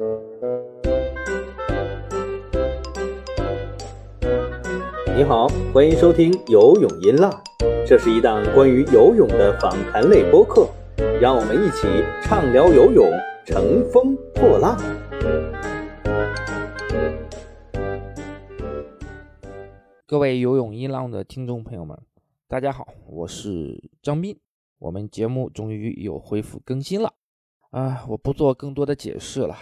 你好，欢迎收听游泳音浪，这是一档关于游泳的访谈类播客，让我们一起畅聊游泳，乘风破浪。各位游泳音浪的听众朋友们，大家好，我是张斌。我们节目终于有恢复更新了啊！我不做更多的解释了，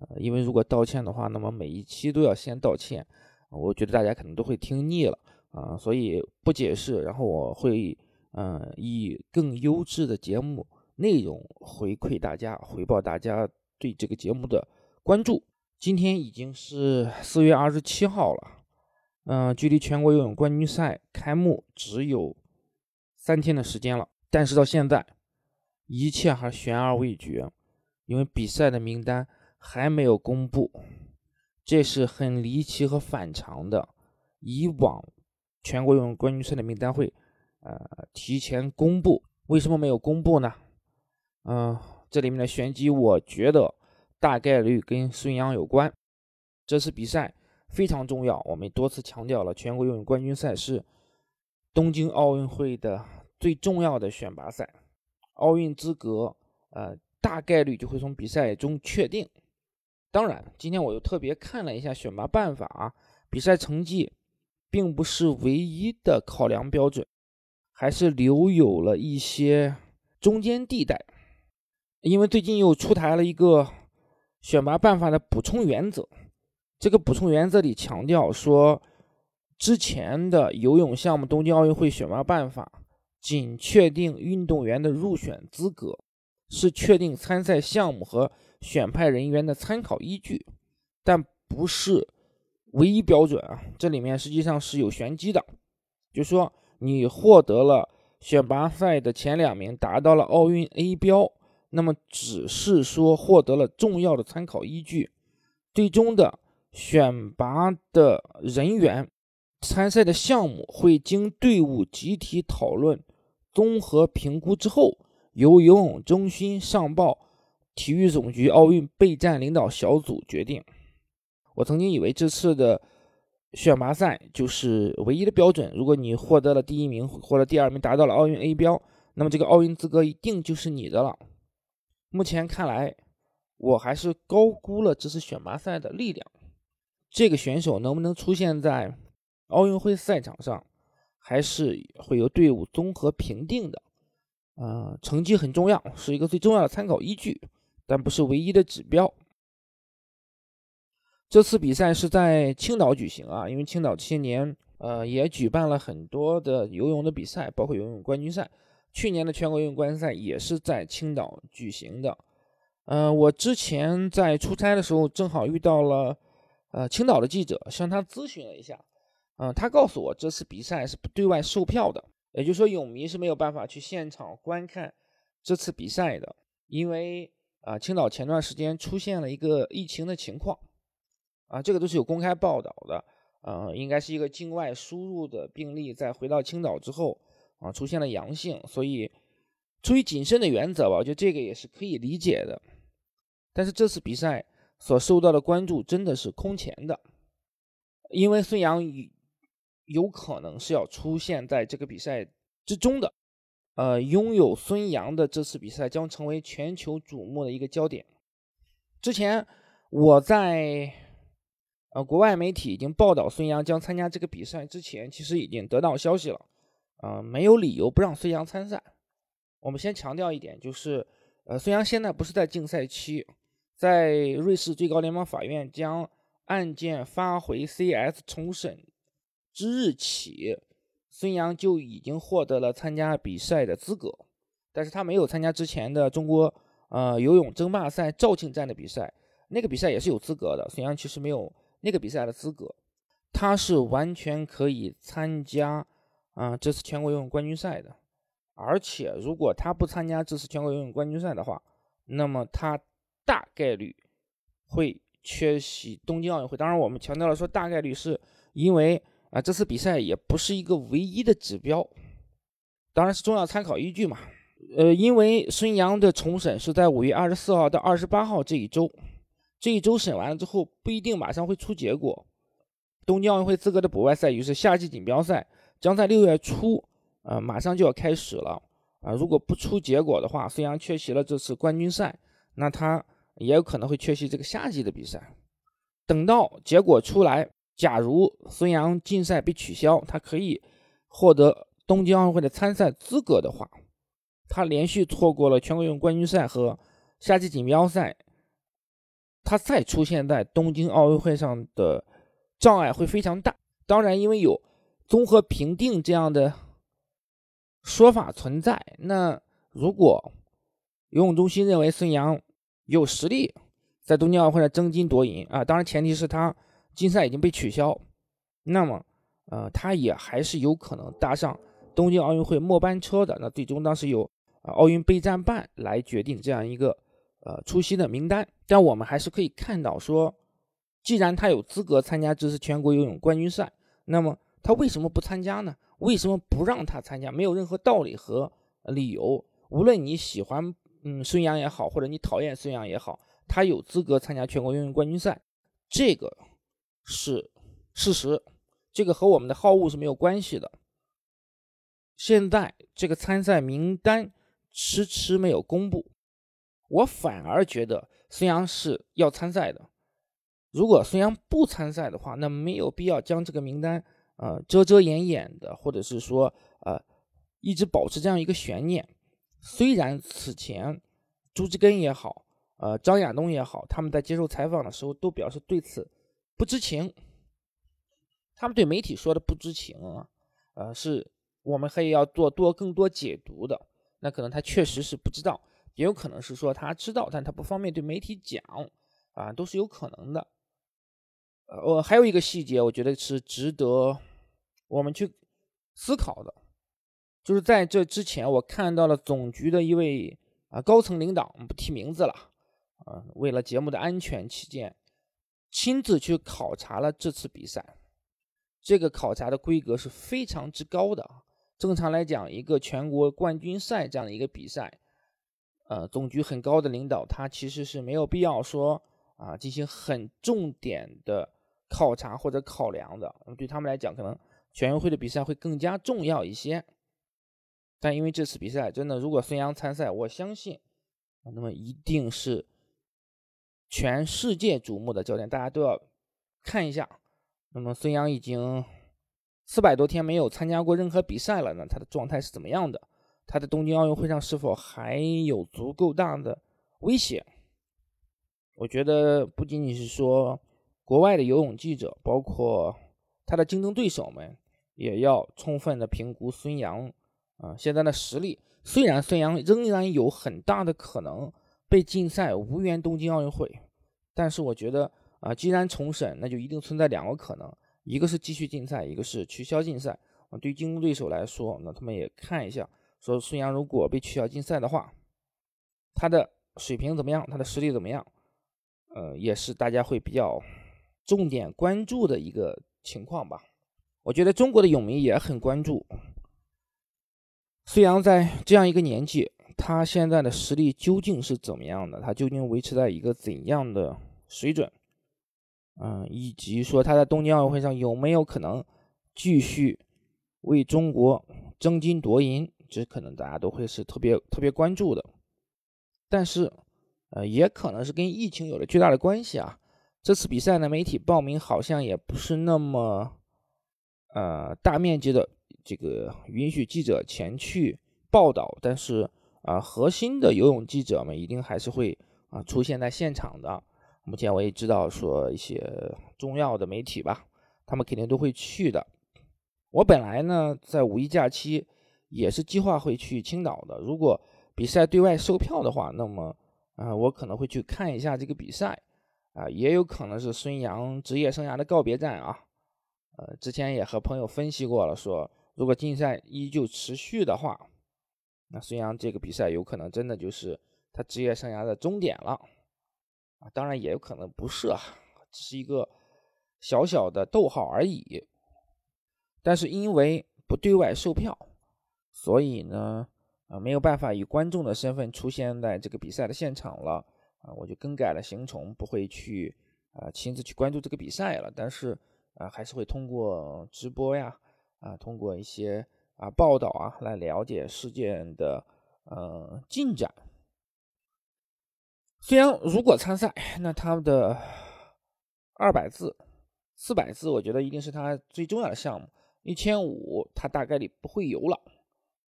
呃，因为如果道歉的话，那么每一期都要先道歉，我觉得大家可能都会听腻了啊，所以不解释。然后我会嗯以更优质的节目内容回馈大家，回报大家对这个节目的关注。今天已经是四月二十七号了。嗯，距离全国游泳冠军赛开幕只有三天的时间了，但是到现在一切还悬而未决，因为比赛的名单还没有公布，这是很离奇和反常的。以往全国游泳冠军赛的名单会呃提前公布，为什么没有公布呢？嗯，这里面的玄机，我觉得大概率跟孙杨有关。这次比赛。非常重要，我们多次强调了，全国游泳冠军赛是东京奥运会的最重要的选拔赛，奥运资格呃大概率就会从比赛中确定。当然，今天我又特别看了一下选拔办法啊，比赛成绩并不是唯一的考量标准，还是留有了一些中间地带，因为最近又出台了一个选拔办法的补充原则。这个补充原则里强调说，之前的游泳项目东京奥运会选拔办法仅确定运动员的入选资格，是确定参赛项目和选派人员的参考依据，但不是唯一标准啊。这里面实际上是有玄机的，就说你获得了选拔赛的前两名，达到了奥运 A 标，那么只是说获得了重要的参考依据，最终的。选拔的人员参赛的项目会经队伍集体讨论、综合评估之后，由游泳中心上报体育总局奥运备战领导小组决定。我曾经以为这次的选拔赛就是唯一的标准，如果你获得了第一名或者第二名，达到了奥运 A 标，那么这个奥运资格一定就是你的了。目前看来，我还是高估了这次选拔赛的力量。这个选手能不能出现在奥运会赛场上，还是会由队伍综合评定的。啊，成绩很重要，是一个最重要的参考依据，但不是唯一的指标。这次比赛是在青岛举行啊，因为青岛这些年呃也举办了很多的游泳的比赛，包括游泳冠军赛。去年的全国游泳冠军赛也是在青岛举行的。嗯，我之前在出差的时候正好遇到了。呃，青岛的记者向他咨询了一下，嗯，他告诉我这次比赛是不对外售票的，也就是说，泳迷是没有办法去现场观看这次比赛的，因为啊，青岛前段时间出现了一个疫情的情况，啊，这个都是有公开报道的，嗯，应该是一个境外输入的病例在回到青岛之后啊出现了阳性，所以出于谨慎的原则吧，我觉得这个也是可以理解的，但是这次比赛。所受到的关注真的是空前的，因为孙杨有可能是要出现在这个比赛之中的，呃，拥有孙杨的这次比赛将成为全球瞩目的一个焦点。之前我在呃国外媒体已经报道孙杨将参加这个比赛之前，其实已经得到消息了，呃，没有理由不让孙杨参赛。我们先强调一点，就是呃，孙杨现在不是在竞赛期。在瑞士最高联邦法院将案件发回 CS 重审之日起，孙杨就已经获得了参加比赛的资格，但是他没有参加之前的中国呃游泳争霸赛肇庆站的比赛，那个比赛也是有资格的，孙杨其实没有那个比赛的资格，他是完全可以参加啊这次全国游泳冠军赛的，而且如果他不参加这次全国游泳冠军赛的话，那么他。大概率会缺席东京奥运会。当然，我们强调了说大概率是因为啊，这次比赛也不是一个唯一的指标，当然是重要参考依据嘛。呃，因为孙杨的重审是在五月二十四号到二十八号这一周，这一周审完了之后，不一定马上会出结果。东京奥运会资格的补外赛，也就是夏季锦标赛，将在六月初，呃，马上就要开始了啊。如果不出结果的话，孙杨缺席了这次冠军赛，那他也有可能会缺席这个夏季的比赛。等到结果出来，假如孙杨禁赛被取消，他可以获得东京奥运会的参赛资格的话，他连续错过了全国游泳冠军赛和夏季锦标赛，他再出现在东京奥运会上的障碍会非常大。当然，因为有综合评定这样的说法存在，那如果游泳中心认为孙杨有实力，在东京奥运会上争金夺银啊，当然前提是他竞赛已经被取消，那么，呃，他也还是有可能搭上东京奥运会末班车的。那最终当时由啊奥运备战办来决定这样一个呃出席的名单。但我们还是可以看到说，既然他有资格参加这次全国游泳冠军赛，那么他为什么不参加呢？为什么不让他参加？没有任何道理和理由。无论你喜欢嗯孙杨也好，或者你讨厌孙杨也好。他有资格参加全国游泳冠军赛，这个是事实，这个和我们的好恶是没有关系的。现在这个参赛名单迟迟没有公布，我反而觉得孙杨是要参赛的。如果孙杨不参赛的话，那没有必要将这个名单呃遮遮掩掩的，或者是说呃一直保持这样一个悬念。虽然此前朱志根也好。呃，张亚东也好，他们在接受采访的时候都表示对此不知情。他们对媒体说的不知情啊，呃，是我们还要做多更多解读的。那可能他确实是不知道，也有可能是说他知道，但他不方便对媒体讲啊，都是有可能的。呃，我还有一个细节，我觉得是值得我们去思考的，就是在这之前，我看到了总局的一位啊高层领导，我们不提名字了。啊，为了节目的安全起见，亲自去考察了这次比赛。这个考察的规格是非常之高的啊。正常来讲，一个全国冠军赛这样的一个比赛，呃，总局很高的领导，他其实是没有必要说啊进行很重点的考察或者考量的。那么对他们来讲，可能全运会的比赛会更加重要一些。但因为这次比赛真的，如果孙杨参赛，我相信，那么一定是。全世界瞩目的焦点，大家都要看一下。那么孙杨已经四百多天没有参加过任何比赛了，那他的状态是怎么样的？他在东京奥运会上是否还有足够大的威胁？我觉得不仅仅是说国外的游泳记者，包括他的竞争对手们，也要充分的评估孙杨啊现在的实力。虽然孙杨仍然有很大的可能。被禁赛，无缘东京奥运会。但是我觉得啊，既然重审，那就一定存在两个可能：一个是继续禁赛，一个是取消禁赛。啊，对于竞争对手来说，那他们也看一下，说孙杨如果被取消禁赛的话，他的水平怎么样，他的实力怎么样？呃，也是大家会比较重点关注的一个情况吧。我觉得中国的泳迷也很关注孙杨在这样一个年纪。他现在的实力究竟是怎么样的？他究竟维持在一个怎样的水准？嗯，以及说他在东京奥运会上有没有可能继续为中国争金夺银？这可能大家都会是特别特别关注的。但是，呃，也可能是跟疫情有了巨大的关系啊。这次比赛呢，媒体报名好像也不是那么呃大面积的这个允许记者前去报道，但是。啊，核心的游泳记者们一定还是会啊出现在现场的。目前我也知道说一些重要的媒体吧，他们肯定都会去的。我本来呢在五一假期也是计划会去青岛的。如果比赛对外售票的话，那么啊我可能会去看一下这个比赛啊，也有可能是孙杨职业生涯的告别战啊。呃，之前也和朋友分析过了，说如果禁赛依旧持续的话。那孙杨这个比赛有可能真的就是他职业生涯的终点了啊，当然也有可能不是啊，只是一个小小的逗号而已。但是因为不对外售票，所以呢，啊没有办法以观众的身份出现在这个比赛的现场了啊，我就更改了行程，不会去啊亲自去关注这个比赛了。但是啊，还是会通过直播呀，啊，通过一些啊报道啊来了解事件的呃进展。虽然如果参赛，那他的二百字、四百字，我觉得一定是他最重要的项目。一千五，他大概率不会游了。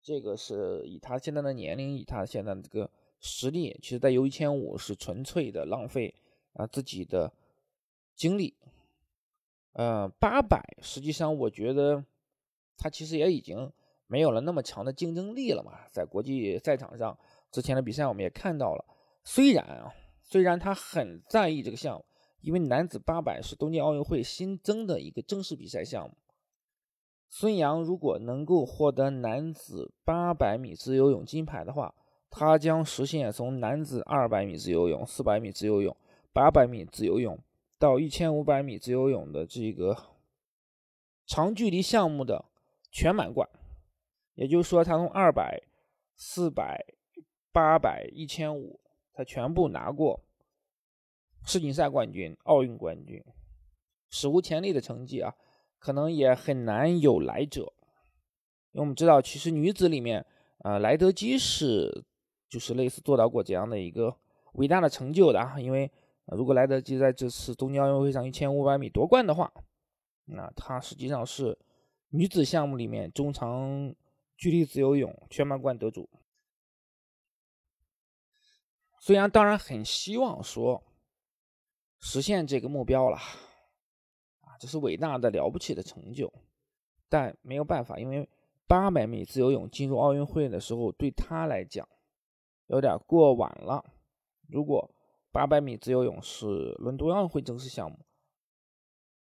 这个是以他现在的年龄，以他现在这个实力，其实再游一千五是纯粹的浪费啊自己的精力。呃，八百，实际上我觉得他其实也已经没有了那么强的竞争力了嘛，在国际赛场上，之前的比赛我们也看到了。虽然啊，虽然他很在意这个项目，因为男子八百是东京奥运会新增的一个正式比赛项目。孙杨如果能够获得男子八百米自由泳金牌的话，他将实现从男子二百米自由泳、四百米自由泳、八百米自由泳到一千五百米自由泳的这个长距离项目的全满贯。也就是说，他从二百、四百、八百、一千五。他全部拿过世锦赛冠军、奥运冠军，史无前例的成绩啊，可能也很难有来者。因为我们知道，其实女子里面，呃，莱德基是就是类似做到过这样的一个伟大的成就的啊。因为如果莱德基在这次东京奥运会上一千五百米夺冠的话，那他实际上是女子项目里面中长距离自由泳全满贯得主。虽然当然很希望说实现这个目标了，啊，这是伟大的了不起的成就，但没有办法，因为八百米自由泳进入奥运会的时候，对他来讲有点过晚了。如果八百米自由泳是伦敦奥运会正式项目，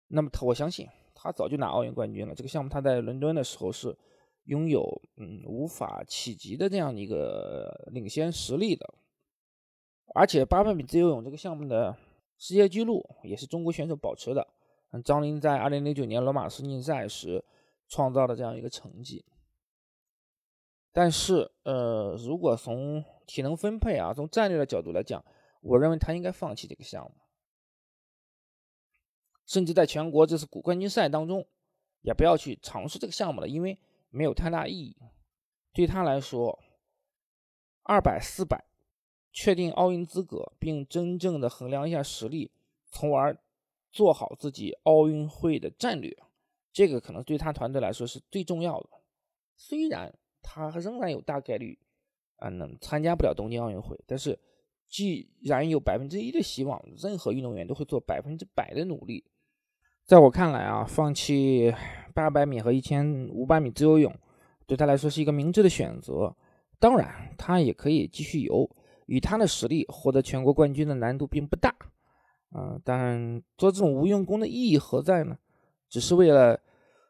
那么他我相信他早就拿奥运冠军了。这个项目他在伦敦的时候是拥有嗯无法企及的这样的一个领先实力的。而且八百米自由泳这个项目的世界纪录也是中国选手保持的。张琳在二零零九年罗马世锦赛时创造的这样一个成绩。但是，呃，如果从体能分配啊，从战略的角度来讲，我认为他应该放弃这个项目，甚至在全国这次冠军赛当中，也不要去尝试这个项目了，因为没有太大意义。对他来说，二百、四百。确定奥运资格，并真正的衡量一下实力，从而做好自己奥运会的战略，这个可能对他团队来说是最重要的。虽然他仍然有大概率啊能参加不了东京奥运会，但是既然有百分之一的希望，任何运动员都会做百分之百的努力。在我看来啊，放弃八百米和一千五百米自由泳，对他来说是一个明智的选择。当然，他也可以继续游。以他的实力获得全国冠军的难度并不大，啊，当然做这种无用功的意义何在呢？只是为了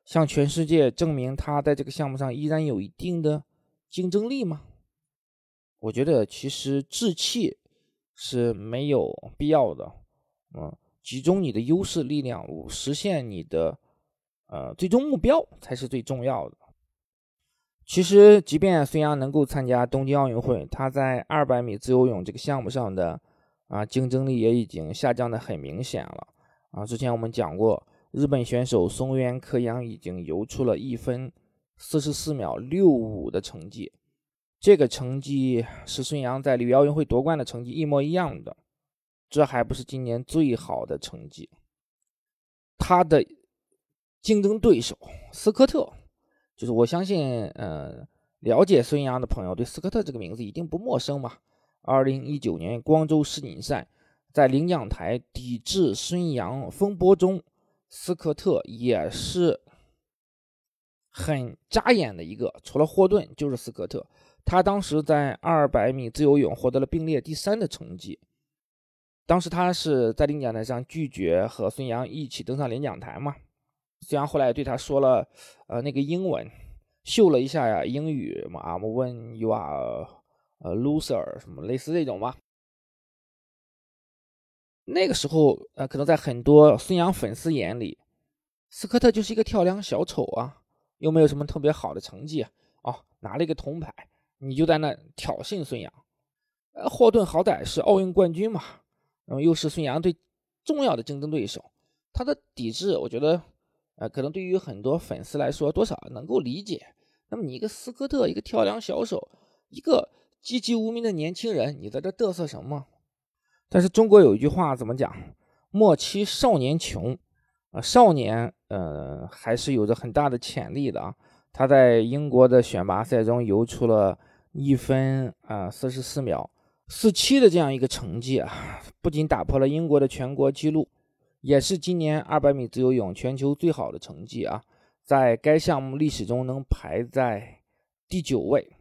向全世界证明他在这个项目上依然有一定的竞争力吗？我觉得其实置气是没有必要的，嗯，集中你的优势力量，实现你的呃最终目标才是最重要的。其实，即便孙杨能够参加东京奥运会，他在二百米自由泳这个项目上的啊竞争力也已经下降的很明显了啊。之前我们讲过，日本选手松原克央已经游出了一分四十四秒六五的成绩，这个成绩是孙杨在里约奥运会夺冠的成绩一模一样的。这还不是今年最好的成绩，他的竞争对手斯科特。就是我相信，呃，了解孙杨的朋友对斯科特这个名字一定不陌生吧？二零一九年光州世锦赛，在领奖台抵制孙杨风波中，斯科特也是很扎眼的一个。除了霍顿，就是斯科特。他当时在二百米自由泳获得了并列第三的成绩。当时他是在领奖台上拒绝和孙杨一起登上领奖台嘛？孙杨后来对他说了，呃，那个英文秀了一下呀，英语嘛，我问 you are a loser 什么类似这种吧。那个时候，呃，可能在很多孙杨粉丝眼里，斯科特就是一个跳梁小丑啊，又没有什么特别好的成绩啊，哦，拿了一个铜牌，你就在那挑衅孙杨。呃，霍顿好歹是奥运冠军嘛，那么又是孙杨最重要的竞争对手，他的抵制，我觉得，呃，可能对于很多粉丝来说，多少能够理解。那么你一个斯科特，一个跳梁小手，一个籍籍无名的年轻人，你在这嘚瑟什么？但是中国有一句话怎么讲？莫欺少年穷啊，少年，呃，还是有着很大的潜力的啊。他在英国的选拔赛中游出了一分啊四十四秒四七的这样一个成绩啊，不仅打破了英国的全国纪录，也是今年二百米自由泳全球最好的成绩啊，在该项目历史中能排在第九位。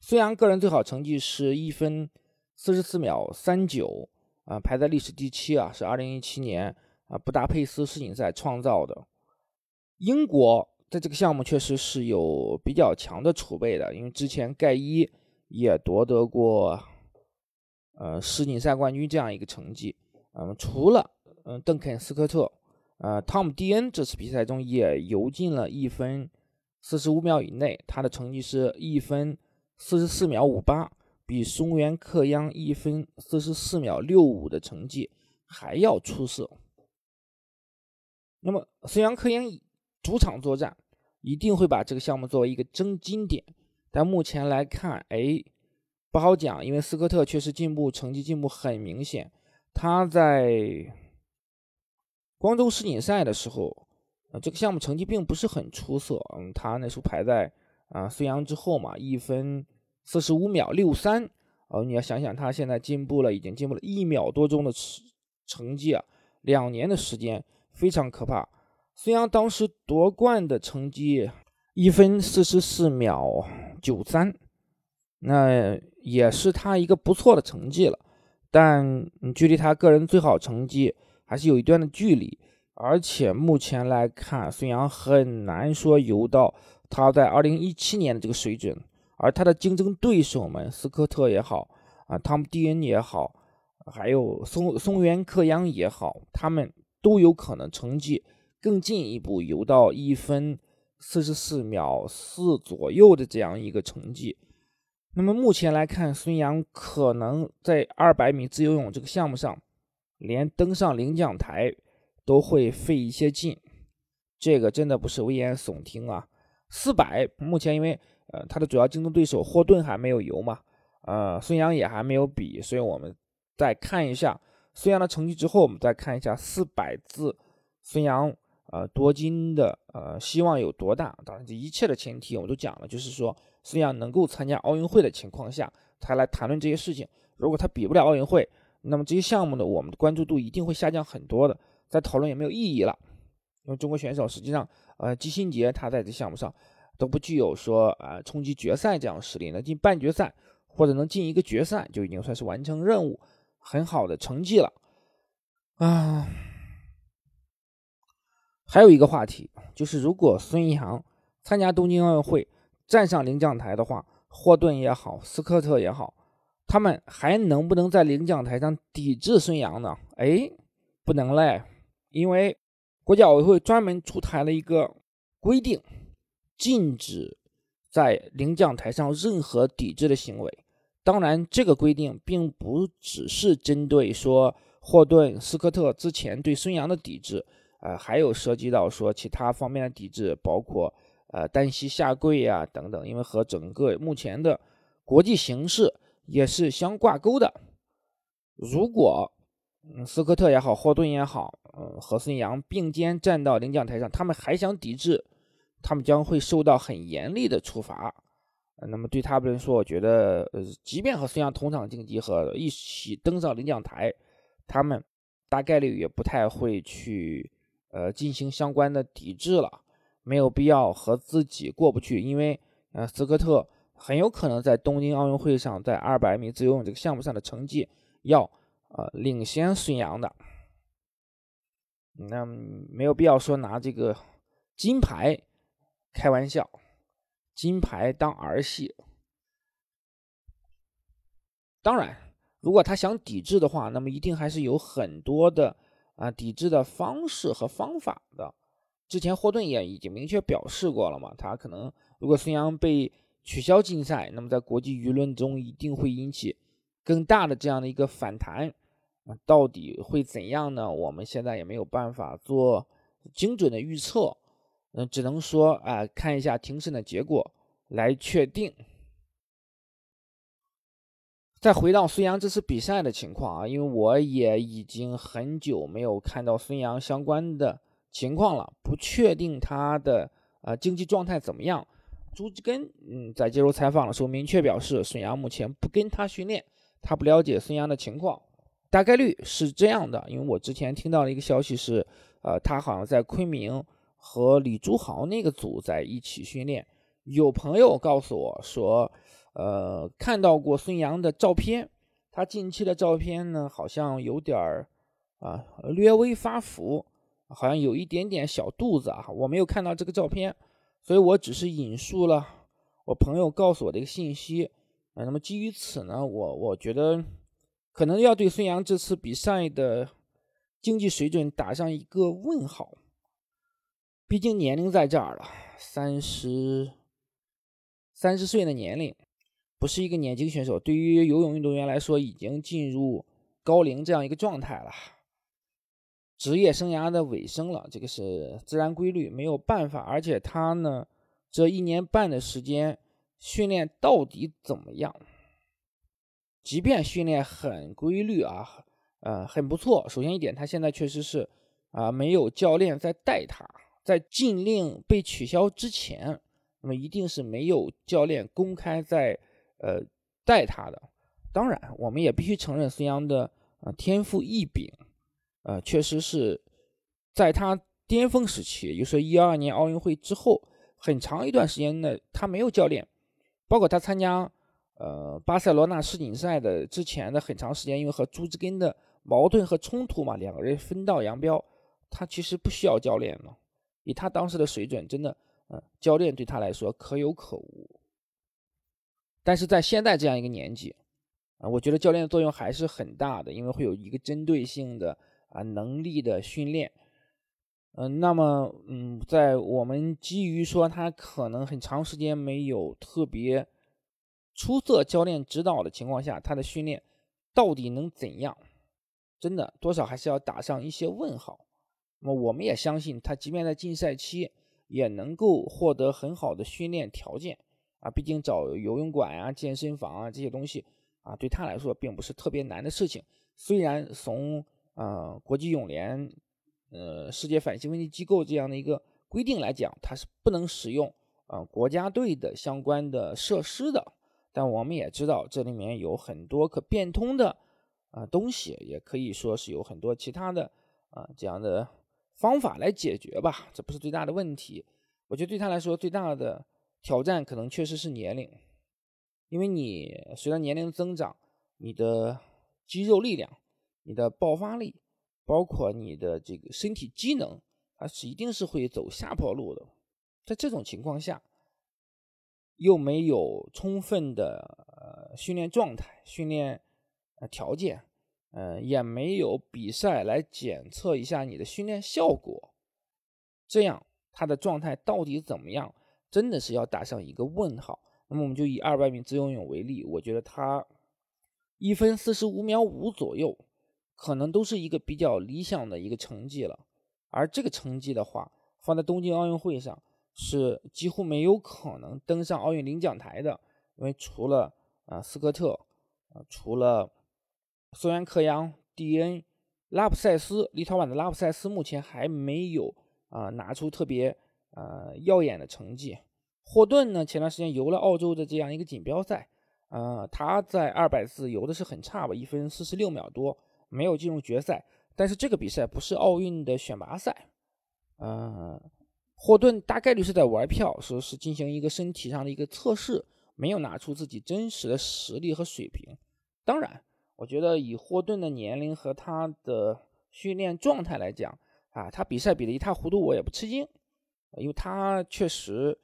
孙杨个人最好成绩是一分四十四秒三九啊，排在历史第七啊，是二零一七年啊布达佩斯世锦赛创造的。英国。在这个项目确实是有比较强的储备的，因为之前盖伊也夺得过呃世锦赛冠军这样一个成绩。嗯，除了嗯邓肯斯科特，呃汤姆蒂恩这次比赛中也游进了一分四十五秒以内，他的成绩是一分四十四秒五八，比松原克央一分四十四秒六五的成绩还要出色。那么孙杨克央主场作战。一定会把这个项目作为一个争金点，但目前来看，哎，不好讲，因为斯科特确实进步，成绩进步很明显。他在光州世锦赛的时候，呃，这个项目成绩并不是很出色，嗯，他那时候排在啊孙杨之后嘛，一分四十五秒六三，哦，你要想想他现在进步了，已经进步了一秒多钟的成成绩啊，两年的时间非常可怕。孙杨当时夺冠的成绩一分四十四秒九三，那也是他一个不错的成绩了，但距离他个人最好成绩还是有一段的距离。而且目前来看，孙杨很难说游到他在二零一七年的这个水准，而他的竞争对手们斯科特也好啊，汤姆蒂恩也好，还有松松原克央也好，他们都有可能成绩。更进一步游到一分四十四秒四左右的这样一个成绩，那么目前来看，孙杨可能在二百米自由泳这个项目上，连登上领奖台都会费一些劲。这个真的不是危言耸听啊！四百目前因为呃他的主要竞争对手霍顿还没有游嘛，呃孙杨也还没有比，所以我们再看一下孙杨的成绩之后，我们再看一下四百字孙杨。呃，夺金的呃希望有多大？当然，这一切的前提我都讲了，就是说孙杨能够参加奥运会的情况下，才来谈论这些事情。如果他比不了奥运会，那么这些项目呢，我们的关注度一定会下降很多的，在讨论也没有意义了。因为中国选手实际上，呃，季新杰他在这项目上都不具有说啊冲击决赛这样的实力，能进半决赛或者能进一个决赛，就已经算是完成任务，很好的成绩了啊。还有一个话题，就是如果孙杨参加东京奥运会站上领奖台的话，霍顿也好，斯科特也好，他们还能不能在领奖台上抵制孙杨呢？哎，不能嘞，因为国际奥委会专门出台了一个规定，禁止在领奖台上任何抵制的行为。当然，这个规定并不只是针对说霍顿、斯科特之前对孙杨的抵制。呃，还有涉及到说其他方面的抵制，包括呃单膝下跪呀等等，因为和整个目前的国际形势也是相挂钩的。如果嗯斯科特也好，霍顿也好，嗯和孙杨并肩站到领奖台上，他们还想抵制，他们将会受到很严厉的处罚。那么对他们来说，我觉得呃，即便和孙杨同场竞技和一起登上领奖台，他们大概率也不太会去。呃，进行相关的抵制了，没有必要和自己过不去，因为呃，斯科特很有可能在东京奥运会上，在二百米自由泳这个项目上的成绩要呃领先孙杨的，那没有必要说拿这个金牌开玩笑，金牌当儿戏。当然，如果他想抵制的话，那么一定还是有很多的。啊，抵制的方式和方法的，之前霍顿也已经明确表示过了嘛。他可能如果孙杨被取消禁赛，那么在国际舆论中一定会引起更大的这样的一个反弹，啊，到底会怎样呢？我们现在也没有办法做精准的预测，嗯，只能说啊，看一下庭审的结果来确定。再回到孙杨这次比赛的情况啊，因为我也已经很久没有看到孙杨相关的情况了，不确定他的呃经济状态怎么样。朱志根嗯在接受采访的时候明确表示，孙杨目前不跟他训练，他不了解孙杨的情况，大概率是这样的。因为我之前听到了一个消息是，呃，他好像在昆明和李朱豪那个组在一起训练。有朋友告诉我说。呃，看到过孙杨的照片，他近期的照片呢，好像有点儿啊，略微发福，好像有一点点小肚子啊。我没有看到这个照片，所以我只是引述了我朋友告诉我的一个信息。啊，那么基于此呢，我我觉得可能要对孙杨这次比赛的竞技水准打上一个问号。毕竟年龄在这儿了，三十三十岁的年龄。不是一个年轻选手，对于游泳运动员来说，已经进入高龄这样一个状态了，职业生涯的尾声了，这个是自然规律，没有办法。而且他呢，这一年半的时间训练到底怎么样？即便训练很规律啊，呃，很不错。首先一点，他现在确实是啊，没有教练在带他，在禁令被取消之前，那么一定是没有教练公开在。呃，带他的，当然，我们也必须承认孙杨的呃天赋异禀，呃，确实是在他巅峰时期，也就是一二年奥运会之后，很长一段时间呢，他没有教练，包括他参加呃巴塞罗那世锦赛的之前的很长时间，因为和朱志根的矛盾和冲突嘛，两个人分道扬镳，他其实不需要教练了，以他当时的水准，真的，嗯，教练对他来说可有可无。但是在现在这样一个年纪，啊，我觉得教练的作用还是很大的，因为会有一个针对性的啊能力的训练，嗯，那么嗯，在我们基于说他可能很长时间没有特别出色教练指导的情况下，他的训练到底能怎样？真的多少还是要打上一些问号。那么我们也相信他，即便在禁赛期也能够获得很好的训练条件。啊，毕竟找游泳馆啊、健身房啊这些东西啊，对他来说并不是特别难的事情。虽然从呃国际泳联、呃世界反兴奋剂机构这样的一个规定来讲，它是不能使用啊国家队的相关的设施的，但我们也知道这里面有很多可变通的啊东西，也可以说是有很多其他的啊这样的方法来解决吧。这不是最大的问题，我觉得对他来说最大的。挑战可能确实是年龄，因为你随着年龄增长，你的肌肉力量、你的爆发力，包括你的这个身体机能，它是一定是会走下坡路的。在这种情况下，又没有充分的呃训练状态、训练呃条件，呃，也没有比赛来检测一下你的训练效果，这样他的状态到底怎么样？真的是要打上一个问号。那么我们就以二百米自由泳为例，我觉得他一分四十五秒五左右，可能都是一个比较理想的一个成绩了。而这个成绩的话，放在东京奥运会上是几乎没有可能登上奥运领奖台的，因为除了啊斯科特，啊除了索亚克扬、蒂恩、拉普塞斯，立陶宛的拉普塞斯目前还没有啊拿出特别。呃，耀眼的成绩。霍顿呢，前段时间游了澳洲的这样一个锦标赛，呃，他在二百自游的是很差吧，一分四十六秒多，没有进入决赛。但是这个比赛不是奥运的选拔赛，呃，霍顿大概率是在玩票，说是进行一个身体上的一个测试，没有拿出自己真实的实力和水平。当然，我觉得以霍顿的年龄和他的训练状态来讲，啊，他比赛比得一塌糊涂，我也不吃惊。因为他确实，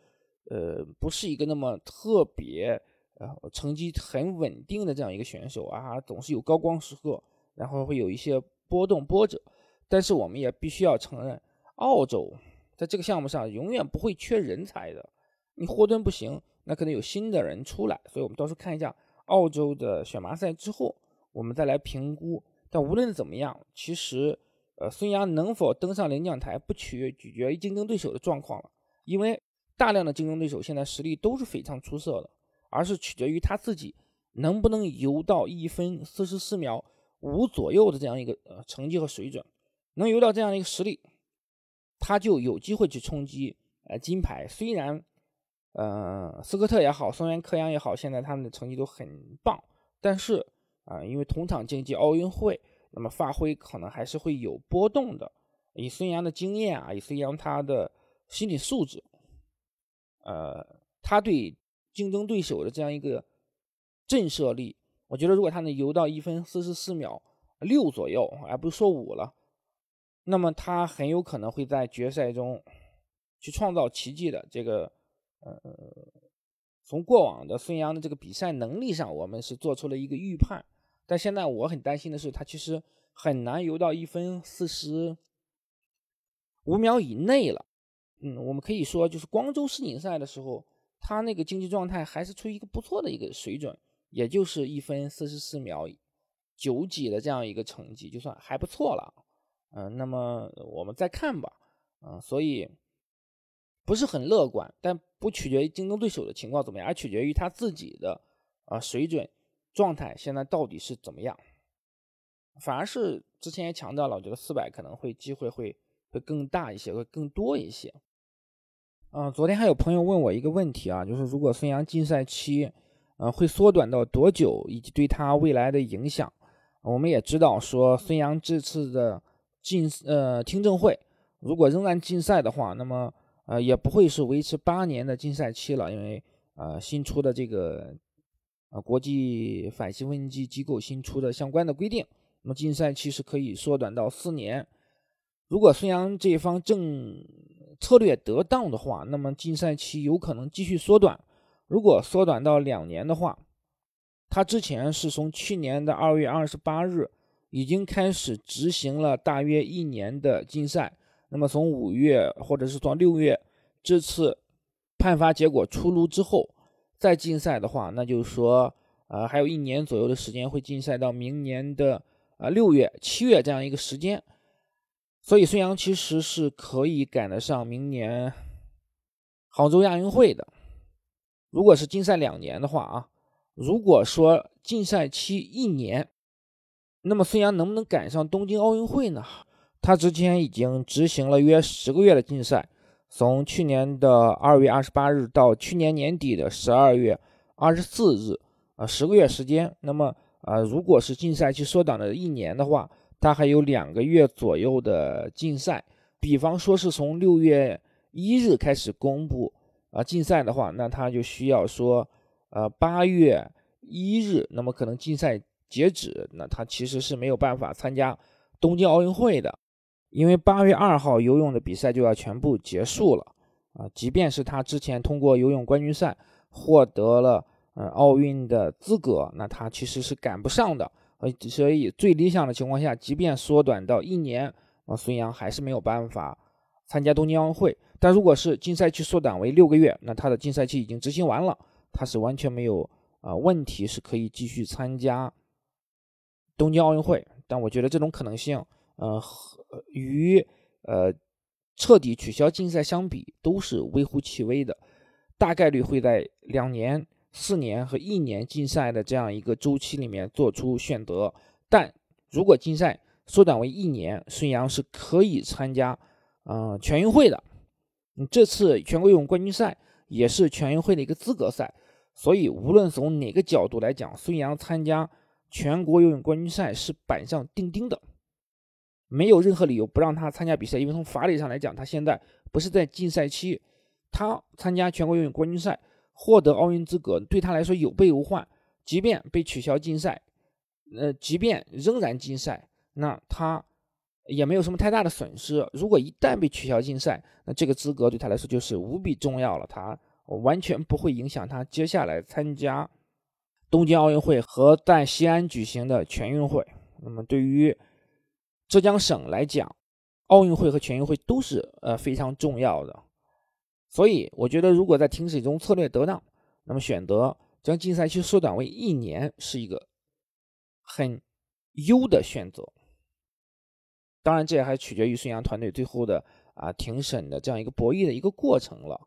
呃，不是一个那么特别，呃，成绩很稳定的这样一个选手啊，总是有高光时刻，然后会有一些波动波折。但是我们也必须要承认，澳洲在这个项目上永远不会缺人才的。你霍顿不行，那可能有新的人出来。所以我们到时候看一下澳洲的选拔赛之后，我们再来评估。但无论怎么样，其实，呃，孙杨能否登上领奖台，不取取决于竞争对手的状况了，因为大量的竞争对手现在实力都是非常出色的，而是取决于他自己能不能游到一分四十四秒五左右的这样一个呃成绩和水准，能游到这样的一个实力，他就有机会去冲击呃金牌。虽然，呃，斯科特也好，松原克洋也好，现在他们的成绩都很棒，但是。啊，因为同场竞技奥运会，那么发挥可能还是会有波动的。以孙杨的经验啊，以孙杨他的心理素质，呃，他对竞争对手的这样一个震慑力，我觉得如果他能游到一分四十四秒六左右，而不是说五了，那么他很有可能会在决赛中去创造奇迹的。这个，呃，从过往的孙杨的这个比赛能力上，我们是做出了一个预判。但现在我很担心的是，他其实很难游到一分四十五秒以内了。嗯，我们可以说，就是光州世锦赛的时候，他那个竞技状态还是处于一个不错的一个水准，也就是一分四十四秒九几的这样一个成绩，就算还不错了。嗯，那么我们再看吧。嗯，所以不是很乐观，但不取决于竞争对手的情况怎么样，而取决于他自己的啊水准。状态现在到底是怎么样？反而是之前也强调了，我觉得四百可能会机会会会更大一些，会更多一些。嗯，昨天还有朋友问我一个问题啊，就是如果孙杨禁赛期，呃，会缩短到多久，以及对他未来的影响？我们也知道说，孙杨这次的禁呃听证会，如果仍然禁赛的话，那么呃也不会是维持八年的禁赛期了，因为呃新出的这个。啊，国际反兴奋剂机构新出的相关的规定，那么禁赛期是可以缩短到四年。如果孙杨这一方政策略得当的话，那么禁赛期有可能继续缩短。如果缩短到两年的话，他之前是从去年的二月二十八日已经开始执行了大约一年的禁赛。那么从五月或者是从六月这次判罚结果出炉之后。再禁赛的话，那就是说，呃，还有一年左右的时间会禁赛到明年的啊六月、七月这样一个时间，所以孙杨其实是可以赶得上明年杭州亚运会的。如果是禁赛两年的话啊，如果说禁赛期一年，那么孙杨能不能赶上东京奥运会呢？他之前已经执行了约十个月的禁赛。从去年的二月二十八日到去年年底的十二月二十四日，啊，十个月时间。那么，啊，如果是禁赛期缩短了一年的话，他还有两个月左右的禁赛。比方说是从六月一日开始公布啊禁赛的话，那他就需要说，呃，八月一日，那么可能禁赛截止，那他其实是没有办法参加东京奥运会的。因为八月二号游泳的比赛就要全部结束了啊，即便是他之前通过游泳冠军赛获得了呃奥运的资格，那他其实是赶不上的。呃，所以最理想的情况下，即便缩短到一年，啊，孙杨还是没有办法参加东京奥运会。但如果是禁赛期缩短为六个月，那他的禁赛期已经执行完了，他是完全没有啊问题，是可以继续参加东京奥运会。但我觉得这种可能性。呃，和与呃彻底取消禁赛相比，都是微乎其微的，大概率会在两年、四年和一年禁赛的这样一个周期里面做出选择。但如果禁赛缩短为一年，孙杨是可以参加嗯全运会的。这次全国游泳冠军赛也是全运会的一个资格赛，所以无论从哪个角度来讲，孙杨参加全国游泳冠军赛是板上钉钉的。没有任何理由不让他参加比赛，因为从法理上来讲，他现在不是在禁赛期，他参加全国游泳冠军赛，获得奥运资格，对他来说有备无患。即便被取消禁赛，呃，即便仍然禁赛，那他也没有什么太大的损失。如果一旦被取消禁赛，那这个资格对他来说就是无比重要了，他完全不会影响他接下来参加东京奥运会和在西安举行的全运会。那么对于浙江省来讲，奥运会和全运会都是呃非常重要的，所以我觉得如果在庭审中策略得当，那么选择将竞赛期缩短为一年是一个很优的选择。当然，这也还取决于孙杨团队最后的啊庭审的这样一个博弈的一个过程了。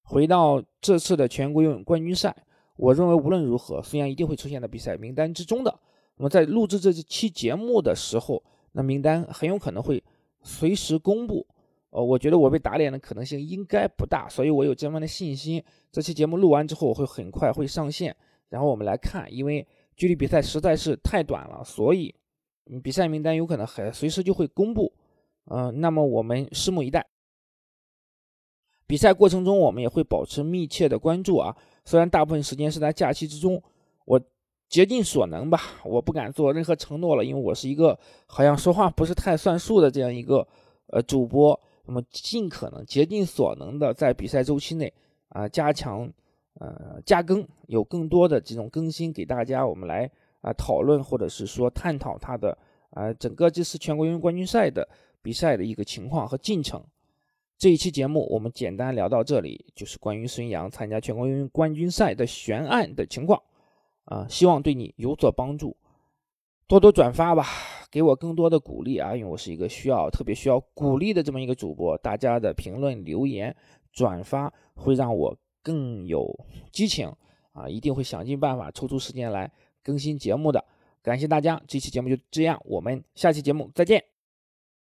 回到这次的全国游泳冠军赛，我认为无论如何，孙杨一定会出现在比赛名单之中的。那么在录制这期节目的时候，那名单很有可能会随时公布。呃，我觉得我被打脸的可能性应该不大，所以我有这样的信心。这期节目录完之后，我会很快会上线，然后我们来看。因为距离比赛实在是太短了，所以比赛名单有可能还随时就会公布。嗯，那么我们拭目以待。比赛过程中，我们也会保持密切的关注啊。虽然大部分时间是在假期之中，我竭尽所能吧，我不敢做任何承诺了，因为我是一个好像说话不是太算数的这样一个呃主播。那么尽可能竭尽所能的在比赛周期内啊加强呃加更，有更多的这种更新给大家，我们来啊讨论或者是说探讨他的啊整个这次全国游泳冠军赛的比赛的一个情况和进程。这一期节目我们简单聊到这里，就是关于孙杨参加全国游泳冠军赛的悬案的情况啊，希望对你有所帮助，多多转发吧。给我更多的鼓励啊！因为我是一个需要特别需要鼓励的这么一个主播，大家的评论、留言、转发会让我更有激情啊！一定会想尽办法抽出时间来更新节目的。感谢大家，这期节目就这样，我们下期节目再见。